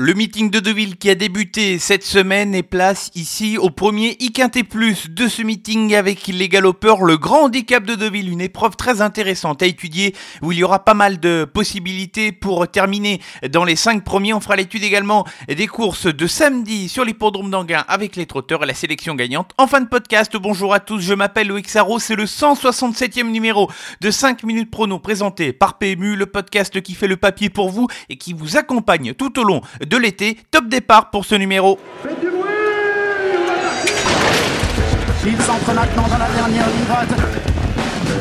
Le meeting de Deauville qui a débuté cette semaine est place ici au premier IQT Plus de ce meeting avec les galopeurs, le grand handicap de Deauville, une épreuve très intéressante à étudier où il y aura pas mal de possibilités pour terminer dans les 5 premiers. On fera l'étude également des courses de samedi sur l'hippodrome d'Anguin avec les trotteurs et la sélection gagnante. En fin de podcast, bonjour à tous, je m'appelle Loïc Sarro, c'est le 167e numéro de 5 minutes prono présenté par PMU, le podcast qui fait le papier pour vous et qui vous accompagne tout au long de l'été. Top départ pour ce numéro. Faites du bruit Il s'entre maintenant dans la dernière ligne droite.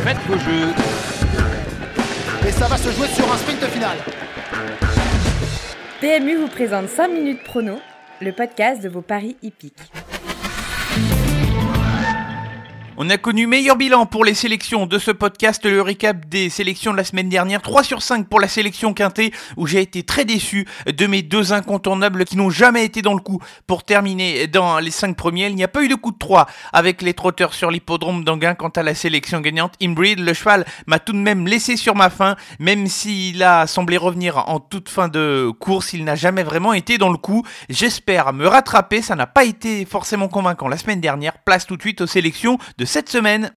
Faites vos jeux. Et ça va se jouer sur un sprint final. PMU vous présente 5 minutes prono, le podcast de vos paris hippiques. On a connu meilleur bilan pour les sélections de ce podcast, le récap des sélections de la semaine dernière. 3 sur 5 pour la sélection quintée, où j'ai été très déçu de mes deux incontournables qui n'ont jamais été dans le coup pour terminer dans les 5 premiers. Il n'y a pas eu de coup de 3 avec les trotteurs sur l'hippodrome d'Anguin quant à la sélection gagnante. Inbreed, le cheval m'a tout de même laissé sur ma faim, même s'il a semblé revenir en toute fin de course, il n'a jamais vraiment été dans le coup. J'espère me rattraper, ça n'a pas été forcément convaincant la semaine dernière. Place tout de suite aux sélections de cette semaine.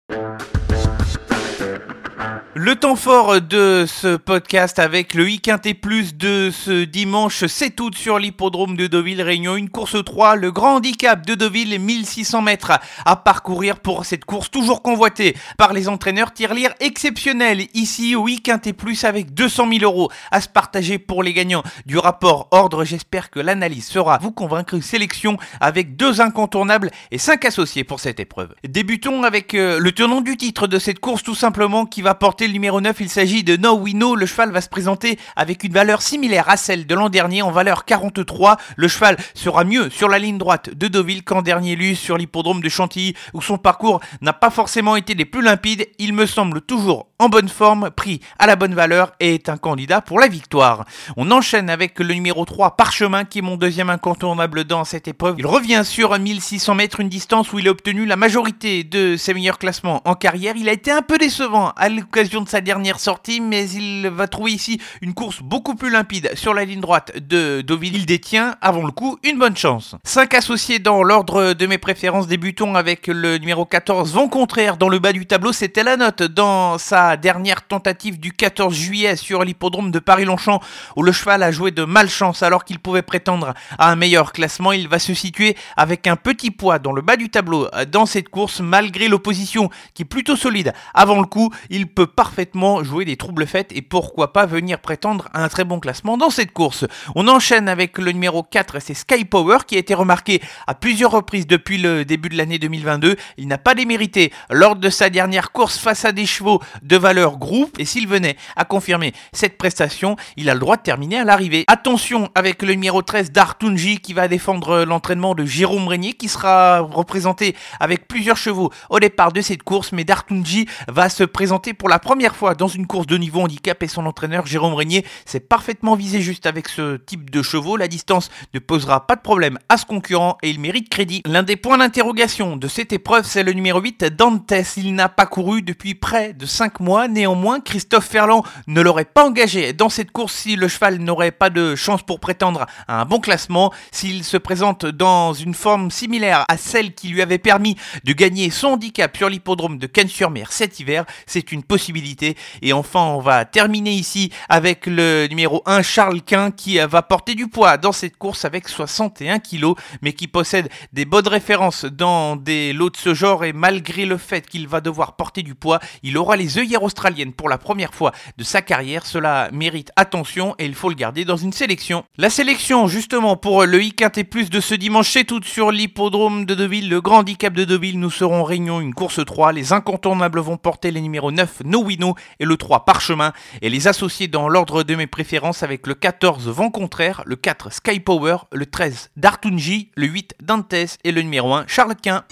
Le temps fort de ce podcast avec le IQT Plus de ce dimanche 7 août sur l'hippodrome de Deauville, Réunion, une course 3, le grand handicap de Deauville, 1600 mètres à parcourir pour cette course toujours convoitée par les entraîneurs. Tirelire exceptionnel ici au IQT Plus avec 200 000 euros à se partager pour les gagnants du rapport ordre. J'espère que l'analyse sera vous convaincre. Sélection avec deux incontournables et cinq associés pour cette épreuve. Débutons avec euh, le tenant du titre de cette course tout simplement qui va porter numéro 9, il s'agit de No We. Le cheval va se présenter avec une valeur similaire à celle de l'an dernier en valeur 43. Le cheval sera mieux sur la ligne droite de Deauville qu'en dernier lieu sur l'hippodrome de Chantilly où son parcours n'a pas forcément été des plus limpides. Il me semble toujours en bonne forme, pris à la bonne valeur et est un candidat pour la victoire. On enchaîne avec le numéro 3, Parchemin, qui est mon deuxième incontournable dans cette épreuve. Il revient sur 1600 mètres, une distance où il a obtenu la majorité de ses meilleurs classements en carrière. Il a été un peu décevant à l'occasion de sa dernière sortie, mais il va trouver ici une course beaucoup plus limpide sur la ligne droite de Deauville. Il détient, avant le coup, une bonne chance. 5 associés dans l'ordre de mes préférences. Débutons avec le numéro 14, Vent Contraire, dans le bas du tableau. C'était la note dans sa dernière tentative du 14 juillet sur l'hippodrome de Paris-Longchamp, où le cheval a joué de malchance alors qu'il pouvait prétendre à un meilleur classement. Il va se situer avec un petit poids dans le bas du tableau dans cette course, malgré l'opposition qui est plutôt solide. Avant le coup, il peut parfaitement jouer des troubles faites et pourquoi pas venir prétendre à un très bon classement dans cette course. On enchaîne avec le numéro 4, c'est Sky Power qui a été remarqué à plusieurs reprises depuis le début de l'année 2022. Il n'a pas démérité lors de sa dernière course face à des chevaux de valeur groupe et s'il venait à confirmer cette prestation, il a le droit de terminer à l'arrivée. Attention avec le numéro 13 Dartunji qui va défendre l'entraînement de Jérôme Régnier qui sera représenté avec plusieurs chevaux au départ de cette course mais Dartunji va se présenter pour la première fois dans une course de niveau handicap et son entraîneur Jérôme Régnier s'est parfaitement visé juste avec ce type de chevaux. La distance ne posera pas de problème à ce concurrent et il mérite crédit. L'un des points d'interrogation de cette épreuve, c'est le numéro 8, Dantes. Il n'a pas couru depuis près de 5 mois. Néanmoins, Christophe Ferland ne l'aurait pas engagé dans cette course si le cheval n'aurait pas de chance pour prétendre à un bon classement. S'il se présente dans une forme similaire à celle qui lui avait permis de gagner son handicap sur l'hippodrome de Cannes-sur-Mer cet hiver, c'est une possibilité. Et enfin, on va terminer ici avec le numéro 1, Charles Quint, qui va porter du poids dans cette course avec 61 kg, mais qui possède des bonnes références dans des lots de ce genre. Et malgré le fait qu'il va devoir porter du poids, il aura les œillères australiennes pour la première fois de sa carrière. Cela mérite attention et il faut le garder dans une sélection. La sélection, justement, pour le IQT Plus de ce dimanche, c'est tout sur l'hippodrome de Deauville, le grand handicap de Deauville. Nous serons réunion une course 3. Les incontournables vont porter les numéros 9, No Et le 3, Parchemin, et les associer dans l'ordre de mes préférences avec le 14, Vent Contraire, le 4, Sky Power, le 13, Dartunji, le 8, Dantes, et le numéro 1, Charles-Quint.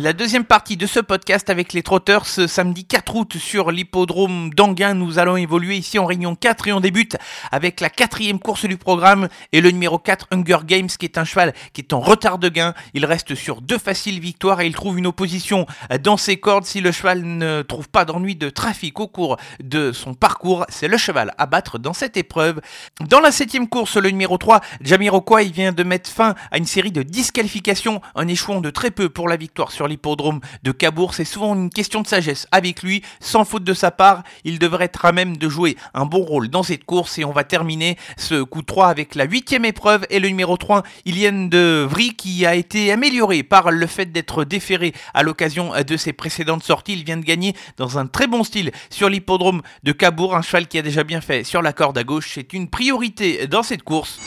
La deuxième partie de ce podcast avec les trotteurs ce samedi 4 août sur l'hippodrome d'Anguin. Nous allons évoluer ici en Réunion 4 et on débute avec la quatrième course du programme et le numéro 4 Hunger Games qui est un cheval qui est en retard de gain. Il reste sur deux faciles victoires et il trouve une opposition dans ses cordes si le cheval ne trouve pas d'ennui de trafic au cours de son parcours. C'est le cheval à battre dans cette épreuve. Dans la septième course, le numéro 3, Jamiroquai vient de mettre fin à une série de disqualifications en échouant de très peu pour la victoire sur l'hippodrome de Cabourg. C'est souvent une question de sagesse avec lui. Sans faute de sa part, il devrait être à même de jouer un bon rôle dans cette course. Et on va terminer ce coup 3 avec la huitième épreuve et le numéro 3, Ilienne de Vry, qui a été amélioré par le fait d'être déféré à l'occasion de ses précédentes sorties. Il vient de gagner dans un très bon style sur l'hippodrome de Cabourg. Un cheval qui a déjà bien fait sur la corde à gauche. C'est une priorité dans cette course.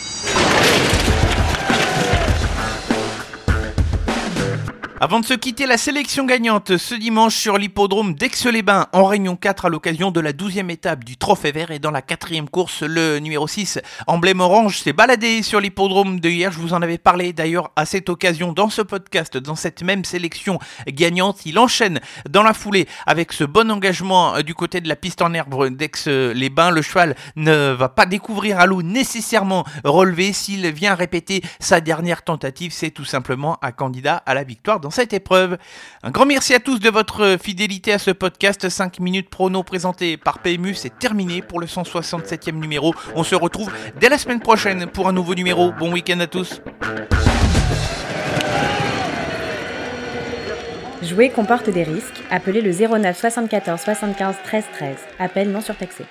Avant de se quitter, la sélection gagnante ce dimanche sur l'hippodrome d'Aix-les-Bains en Réunion 4 à l'occasion de la 12e étape du Trophée Vert et dans la quatrième course, le numéro 6, emblème orange, s'est baladé sur l'hippodrome de hier. Je vous en avais parlé d'ailleurs à cette occasion dans ce podcast, dans cette même sélection gagnante. Il enchaîne dans la foulée avec ce bon engagement du côté de la piste en herbe d'Aix-les-Bains. Le cheval ne va pas découvrir à l'eau nécessairement relevé s'il vient répéter sa dernière tentative. C'est tout simplement un candidat à la victoire dans cette épreuve. Un grand merci à tous de votre fidélité à ce podcast 5 minutes prono présenté par PMU. C'est terminé pour le 167e numéro. On se retrouve dès la semaine prochaine pour un nouveau numéro. Bon week-end à tous. Jouer comporte des risques. Appelez le 09 74 75 13 13. Appel non surtaxé.